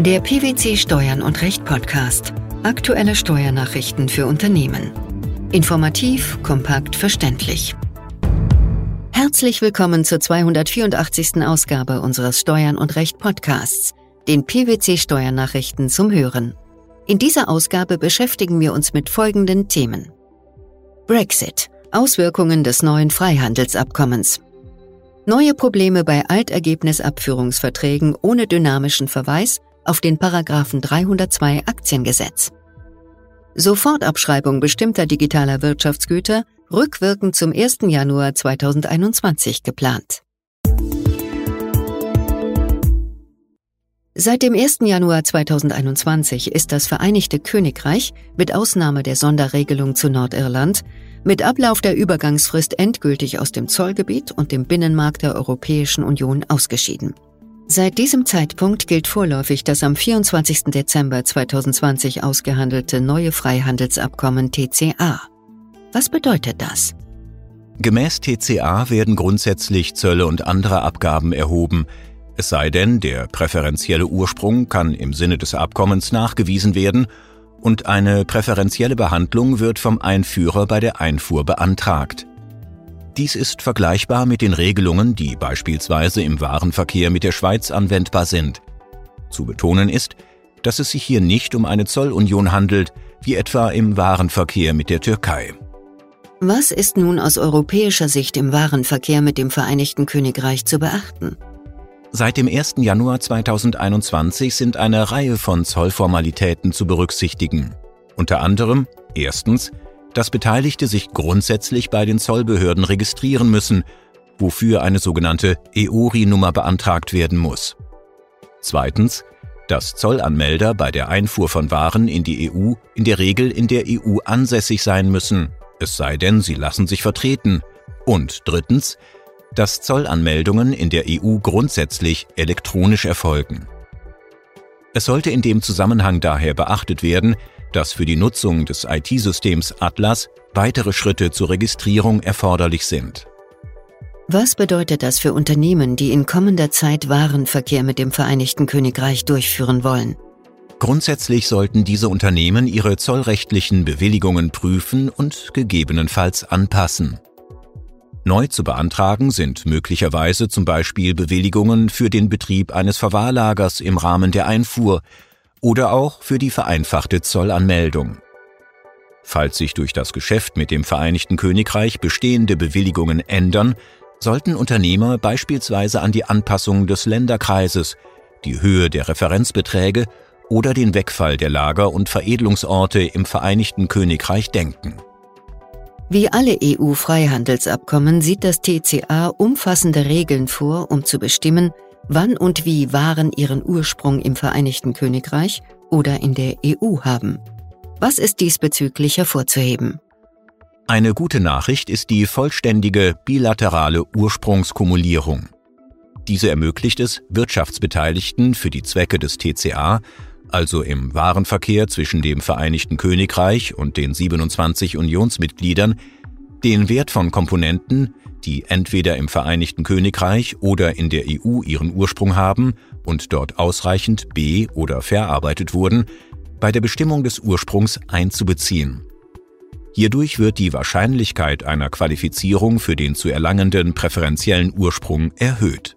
Der PwC Steuern und Recht Podcast. Aktuelle Steuernachrichten für Unternehmen. Informativ, kompakt, verständlich. Herzlich willkommen zur 284. Ausgabe unseres Steuern und Recht Podcasts, den PwC Steuernachrichten zum Hören. In dieser Ausgabe beschäftigen wir uns mit folgenden Themen. Brexit. Auswirkungen des neuen Freihandelsabkommens. Neue Probleme bei Altergebnisabführungsverträgen ohne dynamischen Verweis auf den Paragraphen 302 Aktiengesetz. Sofortabschreibung bestimmter digitaler Wirtschaftsgüter rückwirkend zum 1. Januar 2021 geplant. Seit dem 1. Januar 2021 ist das Vereinigte Königreich, mit Ausnahme der Sonderregelung zu Nordirland, mit Ablauf der Übergangsfrist endgültig aus dem Zollgebiet und dem Binnenmarkt der Europäischen Union ausgeschieden. Seit diesem Zeitpunkt gilt vorläufig das am 24. Dezember 2020 ausgehandelte neue Freihandelsabkommen TCA. Was bedeutet das? Gemäß TCA werden grundsätzlich Zölle und andere Abgaben erhoben, es sei denn, der präferentielle Ursprung kann im Sinne des Abkommens nachgewiesen werden und eine präferentielle Behandlung wird vom Einführer bei der Einfuhr beantragt. Dies ist vergleichbar mit den Regelungen, die beispielsweise im Warenverkehr mit der Schweiz anwendbar sind. Zu betonen ist, dass es sich hier nicht um eine Zollunion handelt, wie etwa im Warenverkehr mit der Türkei. Was ist nun aus europäischer Sicht im Warenverkehr mit dem Vereinigten Königreich zu beachten? Seit dem 1. Januar 2021 sind eine Reihe von Zollformalitäten zu berücksichtigen. Unter anderem erstens dass Beteiligte sich grundsätzlich bei den Zollbehörden registrieren müssen, wofür eine sogenannte EORI-Nummer beantragt werden muss. Zweitens, dass Zollanmelder bei der Einfuhr von Waren in die EU in der Regel in der EU ansässig sein müssen, es sei denn, sie lassen sich vertreten. Und drittens, dass Zollanmeldungen in der EU grundsätzlich elektronisch erfolgen. Es sollte in dem Zusammenhang daher beachtet werden, dass für die Nutzung des IT-Systems Atlas weitere Schritte zur Registrierung erforderlich sind. Was bedeutet das für Unternehmen, die in kommender Zeit Warenverkehr mit dem Vereinigten Königreich durchführen wollen? Grundsätzlich sollten diese Unternehmen ihre zollrechtlichen Bewilligungen prüfen und gegebenenfalls anpassen. Neu zu beantragen sind möglicherweise zum Beispiel Bewilligungen für den Betrieb eines Verwahrlagers im Rahmen der Einfuhr oder auch für die vereinfachte Zollanmeldung. Falls sich durch das Geschäft mit dem Vereinigten Königreich bestehende Bewilligungen ändern, sollten Unternehmer beispielsweise an die Anpassung des Länderkreises, die Höhe der Referenzbeträge oder den Wegfall der Lager- und Veredelungsorte im Vereinigten Königreich denken. Wie alle EU-Freihandelsabkommen sieht das TCA umfassende Regeln vor, um zu bestimmen, wann und wie Waren ihren Ursprung im Vereinigten Königreich oder in der EU haben. Was ist diesbezüglich hervorzuheben? Eine gute Nachricht ist die vollständige bilaterale Ursprungskumulierung. Diese ermöglicht es Wirtschaftsbeteiligten für die Zwecke des TCA, also im Warenverkehr zwischen dem Vereinigten Königreich und den 27 Unionsmitgliedern, den Wert von Komponenten, die entweder im Vereinigten Königreich oder in der EU ihren Ursprung haben und dort ausreichend be- oder verarbeitet wurden, bei der Bestimmung des Ursprungs einzubeziehen. Hierdurch wird die Wahrscheinlichkeit einer Qualifizierung für den zu erlangenden präferentiellen Ursprung erhöht.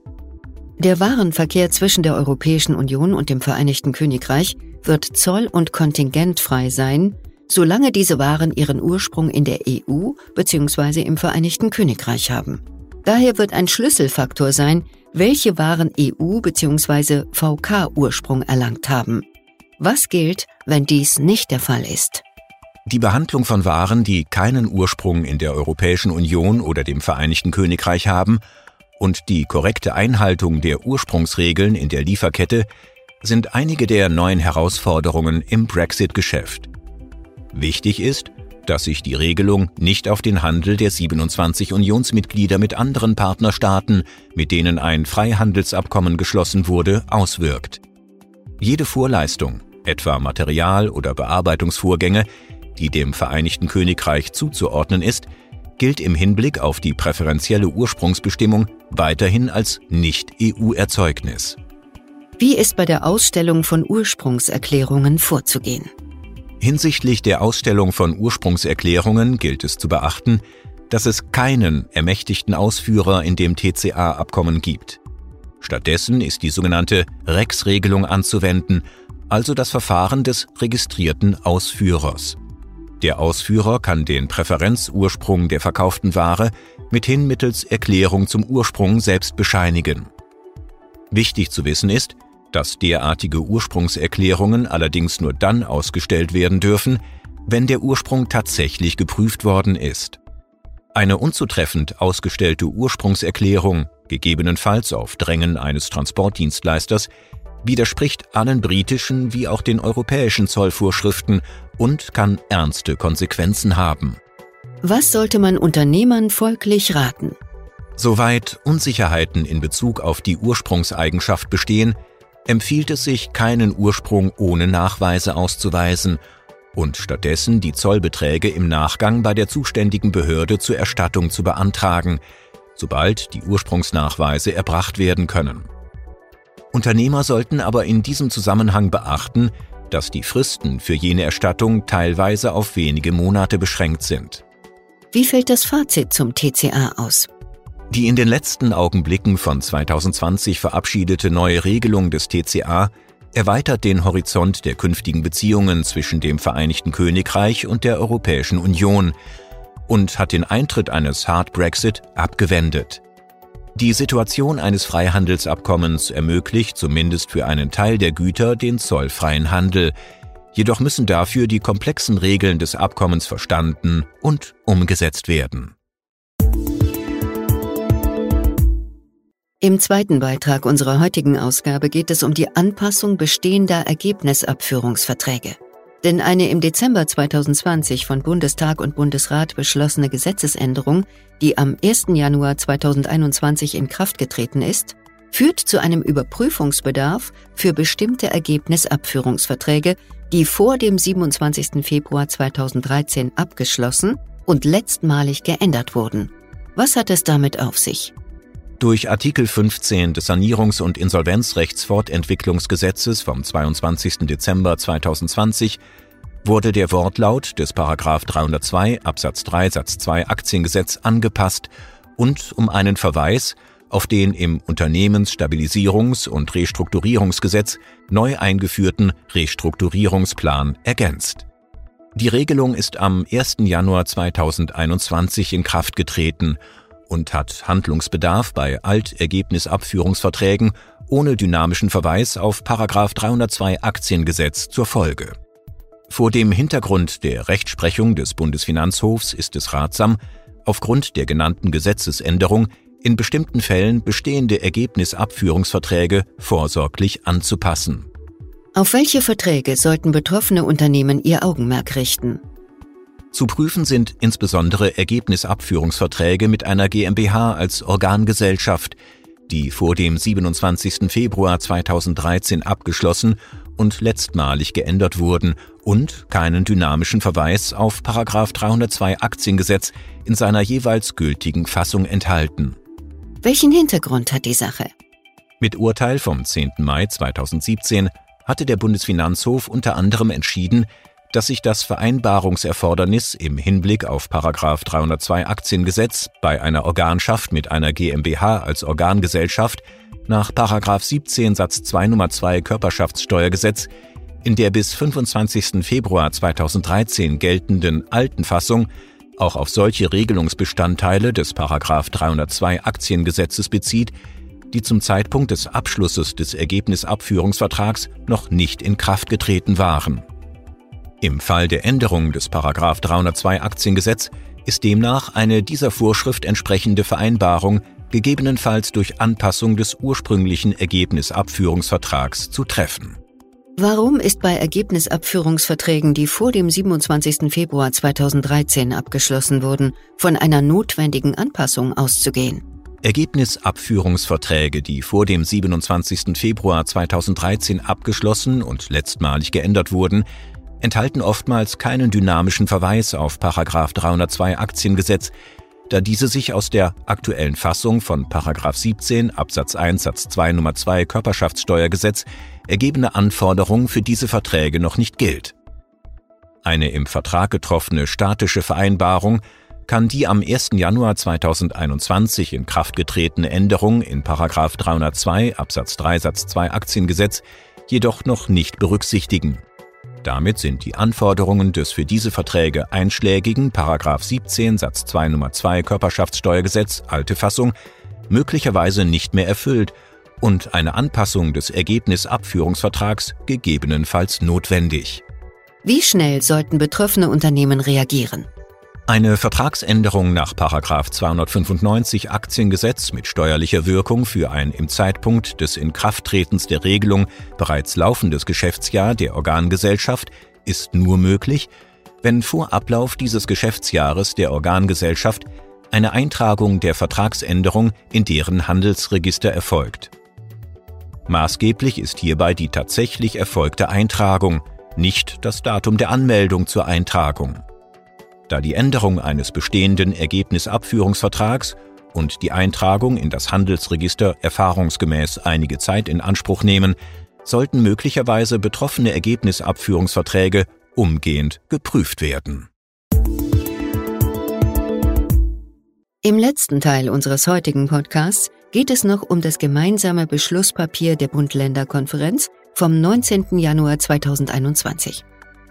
Der Warenverkehr zwischen der Europäischen Union und dem Vereinigten Königreich wird zoll- und kontingentfrei sein, solange diese Waren ihren Ursprung in der EU bzw. im Vereinigten Königreich haben. Daher wird ein Schlüsselfaktor sein, welche Waren EU bzw. VK-Ursprung erlangt haben. Was gilt, wenn dies nicht der Fall ist? Die Behandlung von Waren, die keinen Ursprung in der Europäischen Union oder dem Vereinigten Königreich haben, und die korrekte Einhaltung der Ursprungsregeln in der Lieferkette sind einige der neuen Herausforderungen im Brexit-Geschäft. Wichtig ist, dass sich die Regelung nicht auf den Handel der 27 Unionsmitglieder mit anderen Partnerstaaten, mit denen ein Freihandelsabkommen geschlossen wurde, auswirkt. Jede Vorleistung, etwa Material- oder Bearbeitungsvorgänge, die dem Vereinigten Königreich zuzuordnen ist, gilt im Hinblick auf die präferentielle Ursprungsbestimmung weiterhin als Nicht-EU-Erzeugnis. Wie ist bei der Ausstellung von Ursprungserklärungen vorzugehen? Hinsichtlich der Ausstellung von Ursprungserklärungen gilt es zu beachten, dass es keinen ermächtigten Ausführer in dem TCA-Abkommen gibt. Stattdessen ist die sogenannte Rex-Regelung anzuwenden, also das Verfahren des registrierten Ausführers. Der Ausführer kann den Präferenzursprung der verkauften Ware mithin mittels Erklärung zum Ursprung selbst bescheinigen. Wichtig zu wissen ist, dass derartige Ursprungserklärungen allerdings nur dann ausgestellt werden dürfen, wenn der Ursprung tatsächlich geprüft worden ist. Eine unzutreffend ausgestellte Ursprungserklärung, gegebenenfalls auf Drängen eines Transportdienstleisters, widerspricht allen britischen wie auch den europäischen Zollvorschriften und kann ernste Konsequenzen haben. Was sollte man Unternehmern folglich raten? Soweit Unsicherheiten in Bezug auf die Ursprungseigenschaft bestehen, empfiehlt es sich, keinen Ursprung ohne Nachweise auszuweisen und stattdessen die Zollbeträge im Nachgang bei der zuständigen Behörde zur Erstattung zu beantragen, sobald die Ursprungsnachweise erbracht werden können. Unternehmer sollten aber in diesem Zusammenhang beachten, dass die Fristen für jene Erstattung teilweise auf wenige Monate beschränkt sind. Wie fällt das Fazit zum TCA aus? Die in den letzten Augenblicken von 2020 verabschiedete neue Regelung des TCA erweitert den Horizont der künftigen Beziehungen zwischen dem Vereinigten Königreich und der Europäischen Union und hat den Eintritt eines Hard Brexit abgewendet. Die Situation eines Freihandelsabkommens ermöglicht zumindest für einen Teil der Güter den zollfreien Handel, jedoch müssen dafür die komplexen Regeln des Abkommens verstanden und umgesetzt werden. Im zweiten Beitrag unserer heutigen Ausgabe geht es um die Anpassung bestehender Ergebnisabführungsverträge. Denn eine im Dezember 2020 von Bundestag und Bundesrat beschlossene Gesetzesänderung, die am 1. Januar 2021 in Kraft getreten ist, führt zu einem Überprüfungsbedarf für bestimmte Ergebnisabführungsverträge, die vor dem 27. Februar 2013 abgeschlossen und letztmalig geändert wurden. Was hat es damit auf sich? Durch Artikel 15 des Sanierungs- und Insolvenzrechtsfortentwicklungsgesetzes vom 22. Dezember 2020 wurde der Wortlaut des § 302 Absatz 3 Satz 2 Aktiengesetz angepasst und um einen Verweis auf den im Unternehmensstabilisierungs- und Restrukturierungsgesetz neu eingeführten Restrukturierungsplan ergänzt. Die Regelung ist am 1. Januar 2021 in Kraft getreten und hat Handlungsbedarf bei Altergebnisabführungsverträgen ohne dynamischen Verweis auf 302 Aktiengesetz zur Folge. Vor dem Hintergrund der Rechtsprechung des Bundesfinanzhofs ist es ratsam, aufgrund der genannten Gesetzesänderung in bestimmten Fällen bestehende Ergebnisabführungsverträge vorsorglich anzupassen. Auf welche Verträge sollten betroffene Unternehmen ihr Augenmerk richten? Zu prüfen sind insbesondere Ergebnisabführungsverträge mit einer GmbH als Organgesellschaft, die vor dem 27. Februar 2013 abgeschlossen und letztmalig geändert wurden und keinen dynamischen Verweis auf 302 Aktiengesetz in seiner jeweils gültigen Fassung enthalten. Welchen Hintergrund hat die Sache? Mit Urteil vom 10. Mai 2017 hatte der Bundesfinanzhof unter anderem entschieden, dass sich das Vereinbarungserfordernis im Hinblick auf 302 Aktiengesetz bei einer Organschaft mit einer GmbH als Organgesellschaft nach 17 Satz 2 Nummer 2 Körperschaftssteuergesetz in der bis 25. Februar 2013 geltenden alten Fassung auch auf solche Regelungsbestandteile des 302 Aktiengesetzes bezieht, die zum Zeitpunkt des Abschlusses des Ergebnisabführungsvertrags noch nicht in Kraft getreten waren. Im Fall der Änderung des 302 Aktiengesetz ist demnach eine dieser Vorschrift entsprechende Vereinbarung gegebenenfalls durch Anpassung des ursprünglichen Ergebnisabführungsvertrags zu treffen. Warum ist bei Ergebnisabführungsverträgen, die vor dem 27. Februar 2013 abgeschlossen wurden, von einer notwendigen Anpassung auszugehen? Ergebnisabführungsverträge, die vor dem 27. Februar 2013 abgeschlossen und letztmalig geändert wurden, enthalten oftmals keinen dynamischen Verweis auf 302 Aktiengesetz, da diese sich aus der aktuellen Fassung von 17 Absatz 1 Satz 2 Nummer 2 Körperschaftssteuergesetz ergebene Anforderung für diese Verträge noch nicht gilt. Eine im Vertrag getroffene statische Vereinbarung kann die am 1. Januar 2021 in Kraft getretene Änderung in 302 Absatz 3 Satz 2 Aktiengesetz jedoch noch nicht berücksichtigen. Damit sind die Anforderungen des für diese Verträge einschlägigen 17 Satz 2 Nummer 2 Körperschaftssteuergesetz alte Fassung möglicherweise nicht mehr erfüllt und eine Anpassung des Ergebnisabführungsvertrags gegebenenfalls notwendig. Wie schnell sollten betroffene Unternehmen reagieren? Eine Vertragsänderung nach 295 Aktiengesetz mit steuerlicher Wirkung für ein im Zeitpunkt des Inkrafttretens der Regelung bereits laufendes Geschäftsjahr der Organgesellschaft ist nur möglich, wenn vor Ablauf dieses Geschäftsjahres der Organgesellschaft eine Eintragung der Vertragsänderung in deren Handelsregister erfolgt. Maßgeblich ist hierbei die tatsächlich erfolgte Eintragung, nicht das Datum der Anmeldung zur Eintragung da die Änderung eines bestehenden Ergebnisabführungsvertrags und die Eintragung in das Handelsregister erfahrungsgemäß einige Zeit in Anspruch nehmen, sollten möglicherweise betroffene Ergebnisabführungsverträge umgehend geprüft werden. Im letzten Teil unseres heutigen Podcasts geht es noch um das gemeinsame Beschlusspapier der Bund-Länder-Konferenz vom 19. Januar 2021.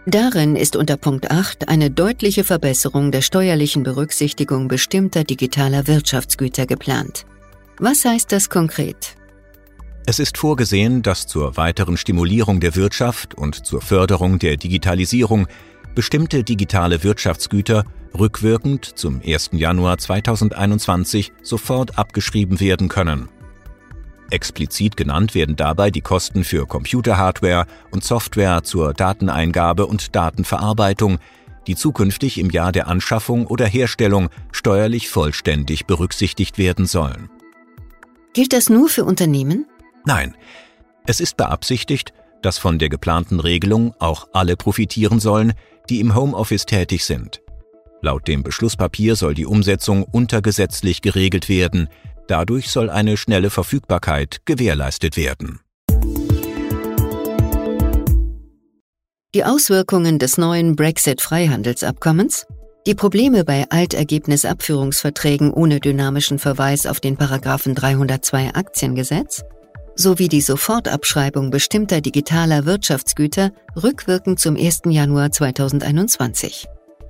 Darin ist unter Punkt 8 eine deutliche Verbesserung der steuerlichen Berücksichtigung bestimmter digitaler Wirtschaftsgüter geplant. Was heißt das konkret? Es ist vorgesehen, dass zur weiteren Stimulierung der Wirtschaft und zur Förderung der Digitalisierung bestimmte digitale Wirtschaftsgüter rückwirkend zum 1. Januar 2021 sofort abgeschrieben werden können. Explizit genannt werden dabei die Kosten für Computerhardware und Software zur Dateneingabe und Datenverarbeitung, die zukünftig im Jahr der Anschaffung oder Herstellung steuerlich vollständig berücksichtigt werden sollen. Gilt das nur für Unternehmen? Nein, es ist beabsichtigt, dass von der geplanten Regelung auch alle profitieren sollen, die im Homeoffice tätig sind. Laut dem Beschlusspapier soll die Umsetzung untergesetzlich geregelt werden, Dadurch soll eine schnelle Verfügbarkeit gewährleistet werden. Die Auswirkungen des neuen Brexit-Freihandelsabkommens, die Probleme bei Altergebnisabführungsverträgen ohne dynamischen Verweis auf den Paragraphen 302 Aktiengesetz sowie die Sofortabschreibung bestimmter digitaler Wirtschaftsgüter rückwirkend zum 1. Januar 2021.